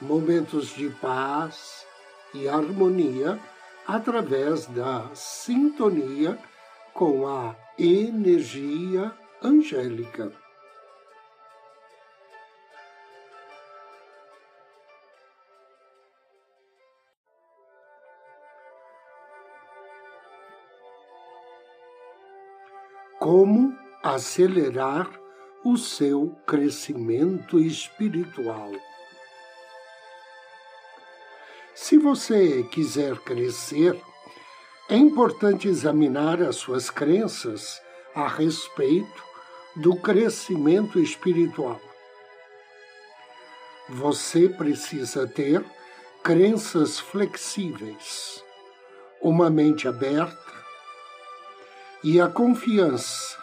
Momentos de paz e harmonia através da sintonia com a energia angélica. Como acelerar o seu crescimento espiritual? Se você quiser crescer, é importante examinar as suas crenças a respeito do crescimento espiritual. Você precisa ter crenças flexíveis, uma mente aberta e a confiança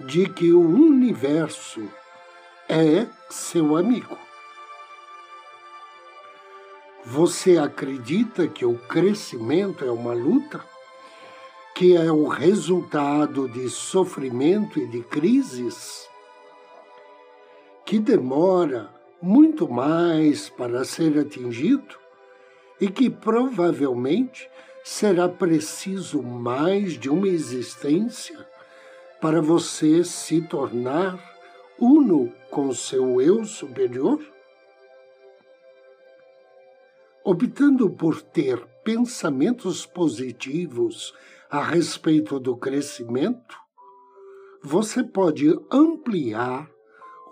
de que o universo é seu amigo. Você acredita que o crescimento é uma luta? Que é o resultado de sofrimento e de crises? Que demora muito mais para ser atingido? E que provavelmente será preciso mais de uma existência para você se tornar uno com seu eu superior? Optando por ter pensamentos positivos a respeito do crescimento, você pode ampliar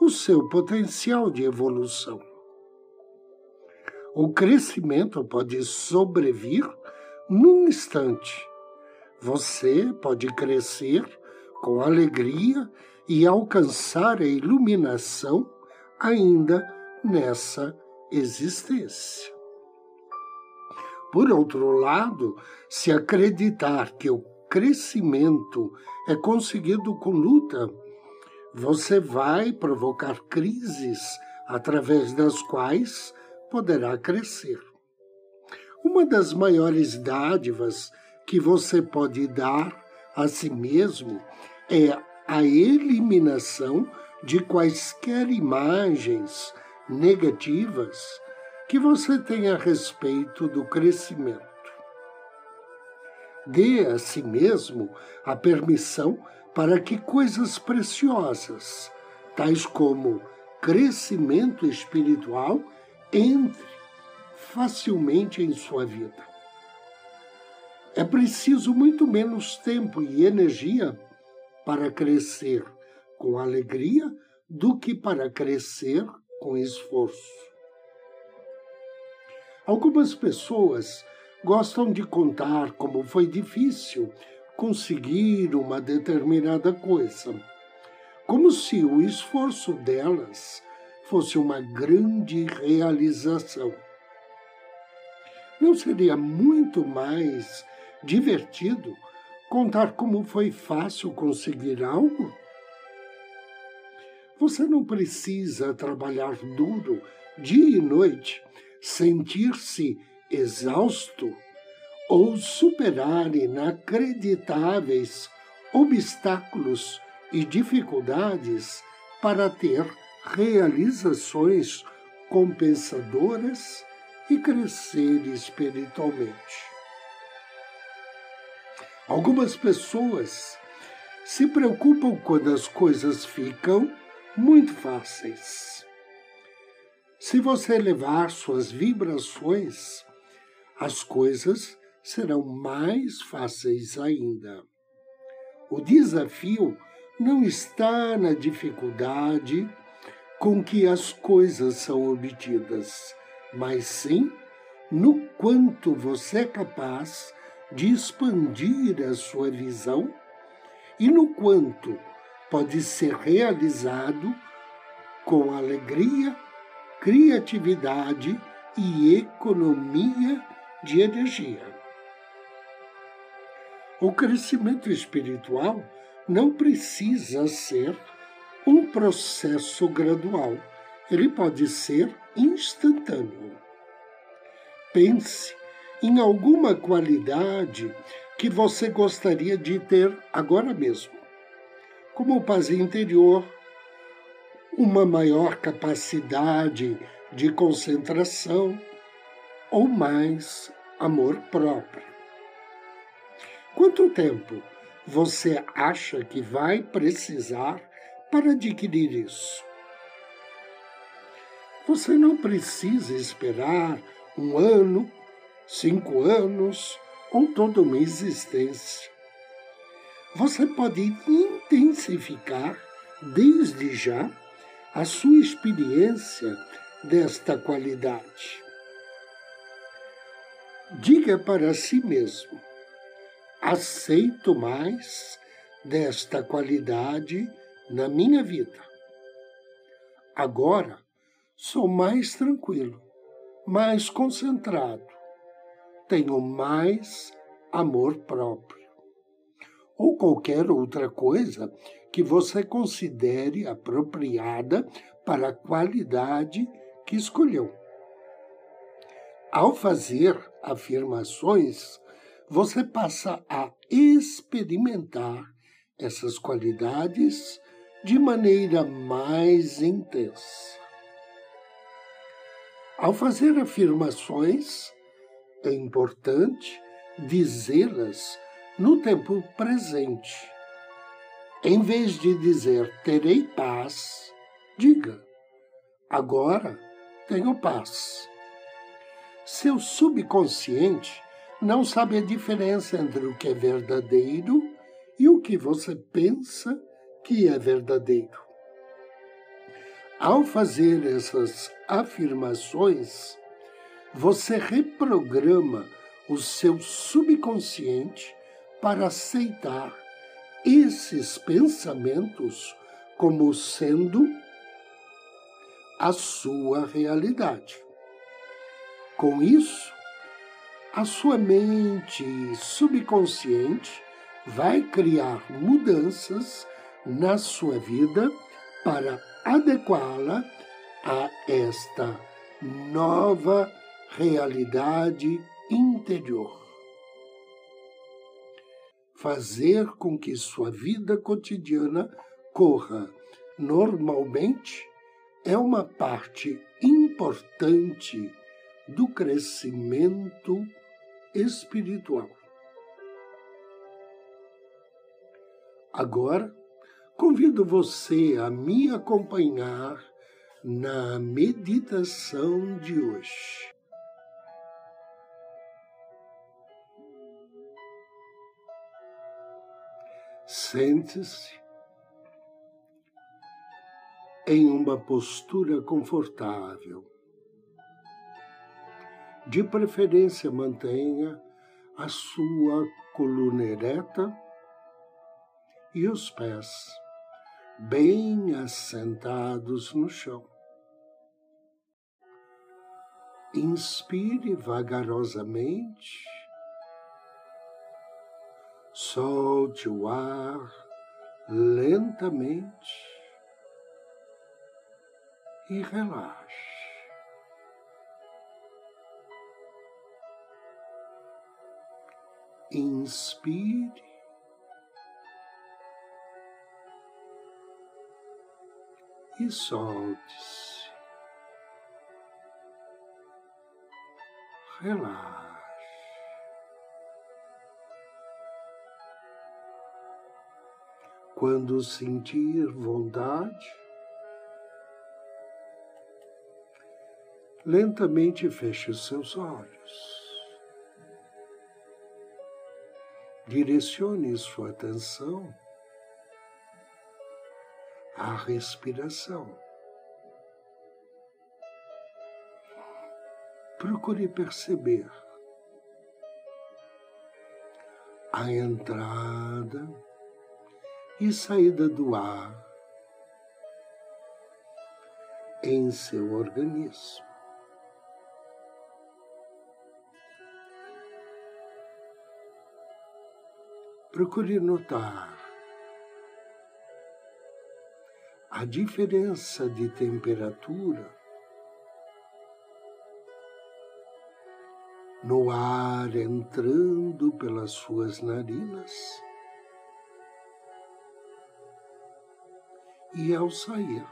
o seu potencial de evolução. O crescimento pode sobrevir num instante. Você pode crescer com alegria e alcançar a iluminação ainda nessa existência. Por outro lado, se acreditar que o crescimento é conseguido com luta, você vai provocar crises através das quais poderá crescer. Uma das maiores dádivas que você pode dar a si mesmo é a eliminação de quaisquer imagens negativas que você tem a respeito do crescimento. Dê a si mesmo a permissão para que coisas preciosas, tais como crescimento espiritual, entre facilmente em sua vida. É preciso muito menos tempo e energia para crescer com alegria do que para crescer com esforço. Algumas pessoas gostam de contar como foi difícil conseguir uma determinada coisa, como se o esforço delas fosse uma grande realização. Não seria muito mais divertido contar como foi fácil conseguir algo? Você não precisa trabalhar duro dia e noite sentir-se exausto ou superar inacreditáveis obstáculos e dificuldades para ter realizações compensadoras e crescer espiritualmente. Algumas pessoas se preocupam quando as coisas ficam muito fáceis. Se você elevar suas vibrações, as coisas serão mais fáceis ainda. O desafio não está na dificuldade com que as coisas são obtidas, mas sim no quanto você é capaz de expandir a sua visão e no quanto pode ser realizado com alegria criatividade e economia de energia. O crescimento espiritual não precisa ser um processo gradual, ele pode ser instantâneo. Pense em alguma qualidade que você gostaria de ter agora mesmo, como paz interior, uma maior capacidade de concentração ou mais amor próprio. Quanto tempo você acha que vai precisar para adquirir isso? Você não precisa esperar um ano, cinco anos ou toda uma existência. Você pode intensificar desde já a sua experiência desta qualidade. Diga para si mesmo: aceito mais desta qualidade na minha vida. Agora sou mais tranquilo, mais concentrado, tenho mais amor próprio. Ou qualquer outra coisa que você considere apropriada para a qualidade que escolheu. Ao fazer afirmações, você passa a experimentar essas qualidades de maneira mais intensa. Ao fazer afirmações, é importante dizê-las no tempo presente. Em vez de dizer terei paz, diga agora tenho paz. Seu subconsciente não sabe a diferença entre o que é verdadeiro e o que você pensa que é verdadeiro. Ao fazer essas afirmações, você reprograma o seu subconsciente para aceitar esses pensamentos como sendo a sua realidade. Com isso, a sua mente subconsciente vai criar mudanças na sua vida para adequá-la a esta nova realidade interior. Fazer com que sua vida cotidiana corra normalmente é uma parte importante do crescimento espiritual. Agora, convido você a me acompanhar na meditação de hoje. Sente-se em uma postura confortável. De preferência, mantenha a sua coluna ereta e os pés bem assentados no chão. Inspire vagarosamente, solte o ar lentamente e relaxe. Inspire e solte-se. Relaxe. Quando sentir vontade, lentamente feche os seus olhos. Direcione sua atenção à respiração. Procure perceber a entrada e saída do ar em seu organismo. Procure notar a diferença de temperatura no ar entrando pelas suas narinas e ao sair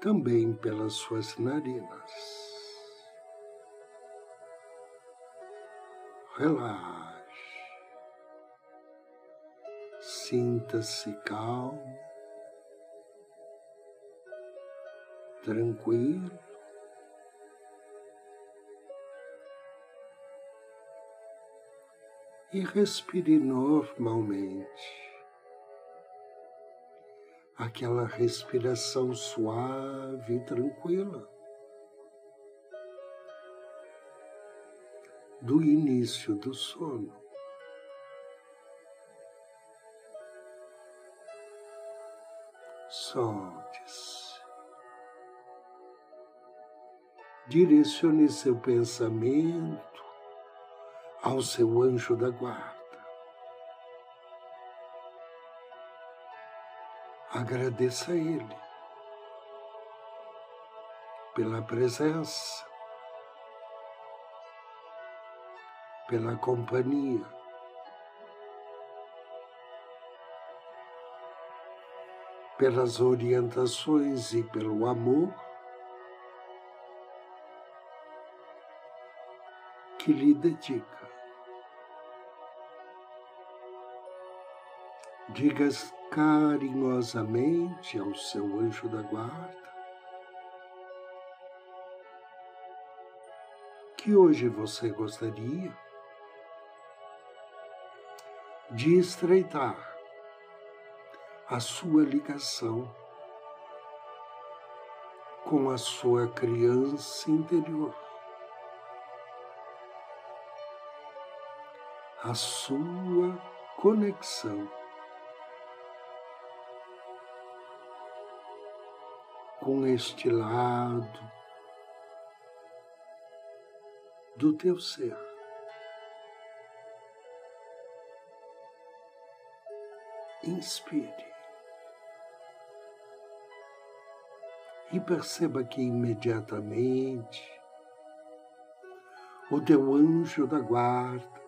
também pelas suas narinas. Relaxe. Sinta-se calmo, tranquilo. E respire normalmente. Aquela respiração suave e tranquila. do início do sono. Solte-se. Direcione seu pensamento ao seu anjo da guarda. Agradeça a Ele pela presença, pela companhia. Pelas orientações e pelo amor que lhe dedica. Diga carinhosamente ao seu anjo da guarda. Que hoje você gostaria de estreitar a sua ligação com a sua criança interior, a sua conexão com este lado do teu ser. inspire e perceba que imediatamente o teu anjo da guarda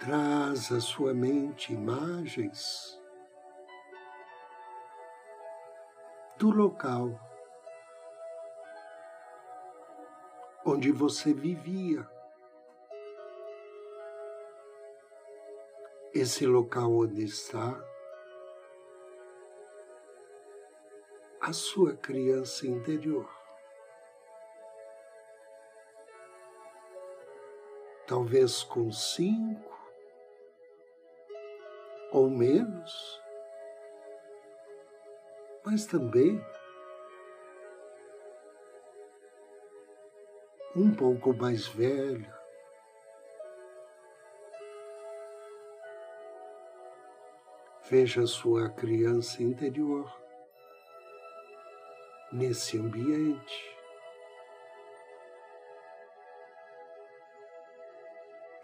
traz à sua mente imagens do local onde você vivia esse local onde está a sua criança interior. Talvez com cinco ou menos, mas também um pouco mais velho, Veja sua criança interior nesse ambiente.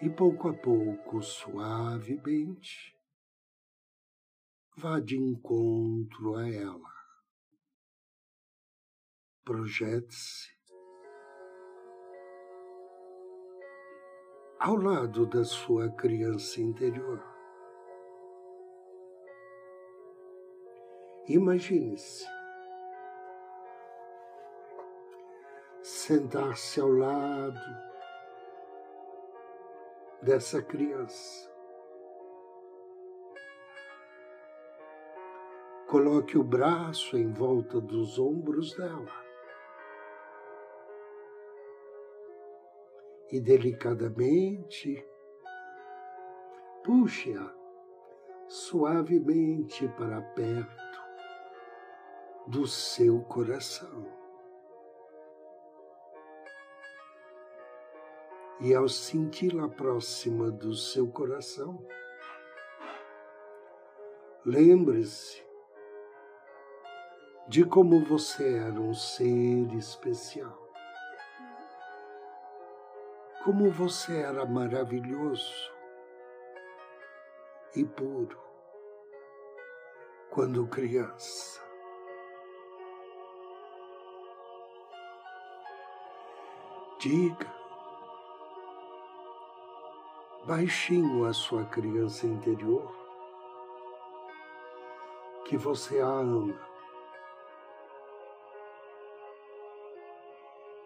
E pouco a pouco, suavemente, vá de encontro a ela. Projete-se ao lado da sua criança interior. Imagine-se sentar-se ao lado dessa criança. Coloque o braço em volta dos ombros dela e delicadamente puxe-a suavemente para perto do seu coração. E ao senti-la próxima do seu coração, lembre-se de como você era um ser especial. como você era maravilhoso e puro quando criança. Diga baixinho a sua criança interior que você a ama,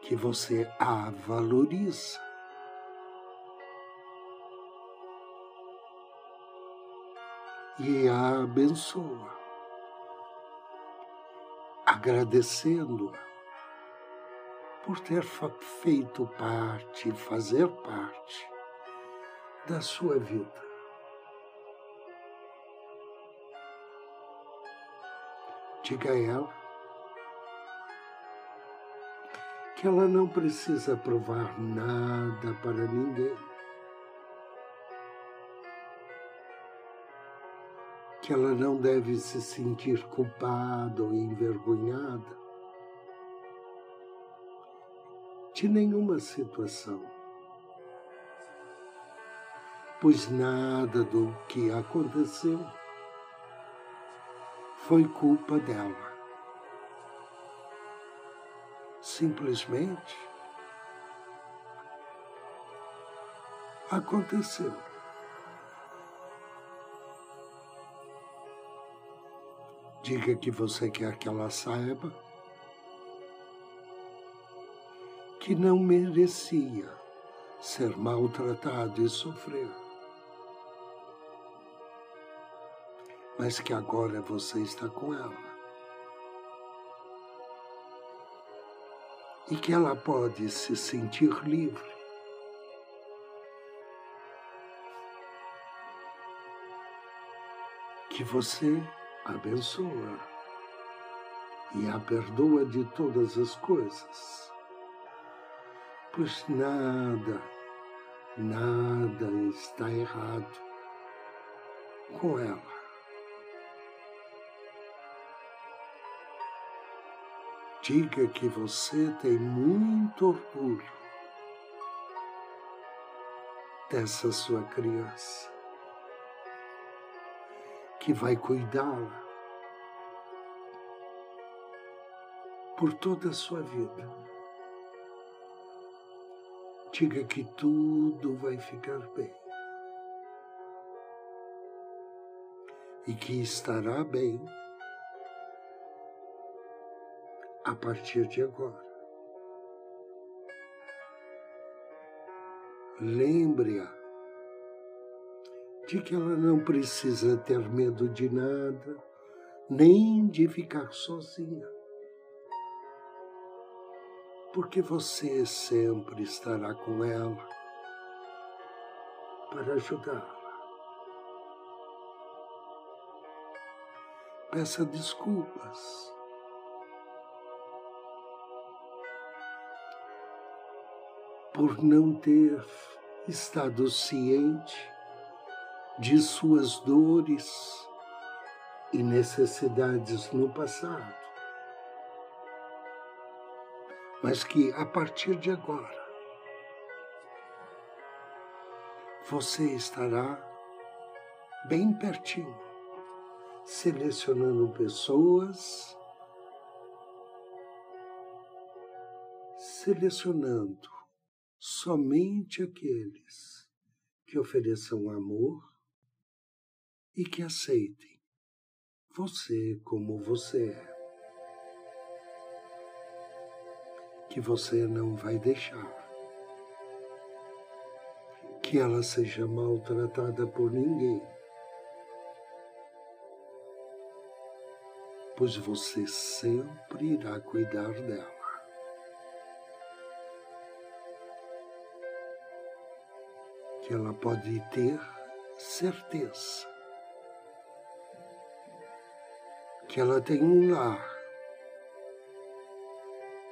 que você a valoriza. E a abençoa, agradecendo-a por ter feito parte, fazer parte da sua vida. Diga a ela que ela não precisa provar nada para ninguém. Que ela não deve se sentir culpada ou envergonhada de nenhuma situação, pois nada do que aconteceu foi culpa dela. Simplesmente aconteceu. Diga que você quer que ela saiba que não merecia ser maltratado e sofrer. mas que agora você está com ela. E que ela pode se sentir livre. Que você abençoa e a perdoa de todas as coisas, pois nada, nada está errado com ela. Diga que você tem muito orgulho dessa sua criança, que vai cuidá-la por toda a sua vida. Diga que tudo vai ficar bem e que estará bem a partir de agora. Lembre-a de que ela não precisa ter medo de nada, nem de ficar sozinha, porque você sempre estará com ela para ajudá-la. Peça desculpas por não ter estado ciente de suas dores e necessidades no passado, mas que a partir de agora você estará bem pertinho, selecionando pessoas, selecionando somente aqueles que ofereçam amor e que aceitem você como você é. Que você não vai deixar que ela seja maltratada por ninguém, pois você sempre irá cuidar dela. Que ela pode ter certeza que ela tem um lar,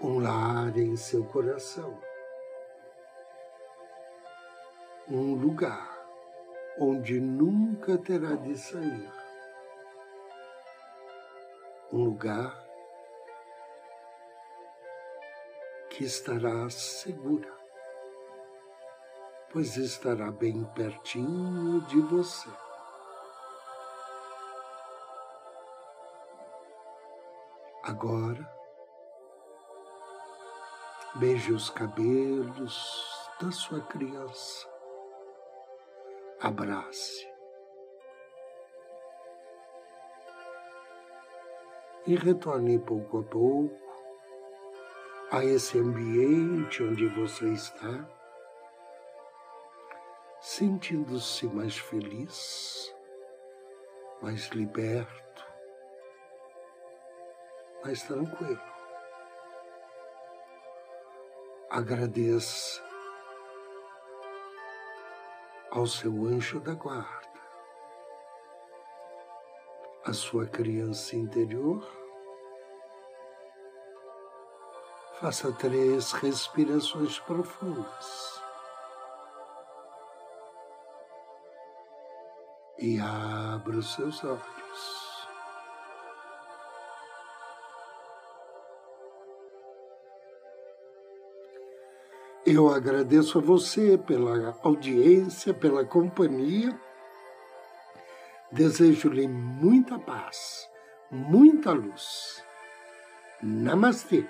um lar em seu coração, um lugar onde nunca terá de sair, um lugar que estará segura pois estará bem pertinho de você. Agora, beije os cabelos da sua criança. Abrace. E retorne pouco a pouco a esse ambiente onde você está, sentindo-se mais feliz, mais liberto, mais tranquilo. Agradeça ao seu anjo da guarda, a sua criança interior. Faça três respirações profundas. E abra os seus olhos. Eu agradeço a você pela audiência, pela companhia. Desejo-lhe muita paz, muita luz. Namastê.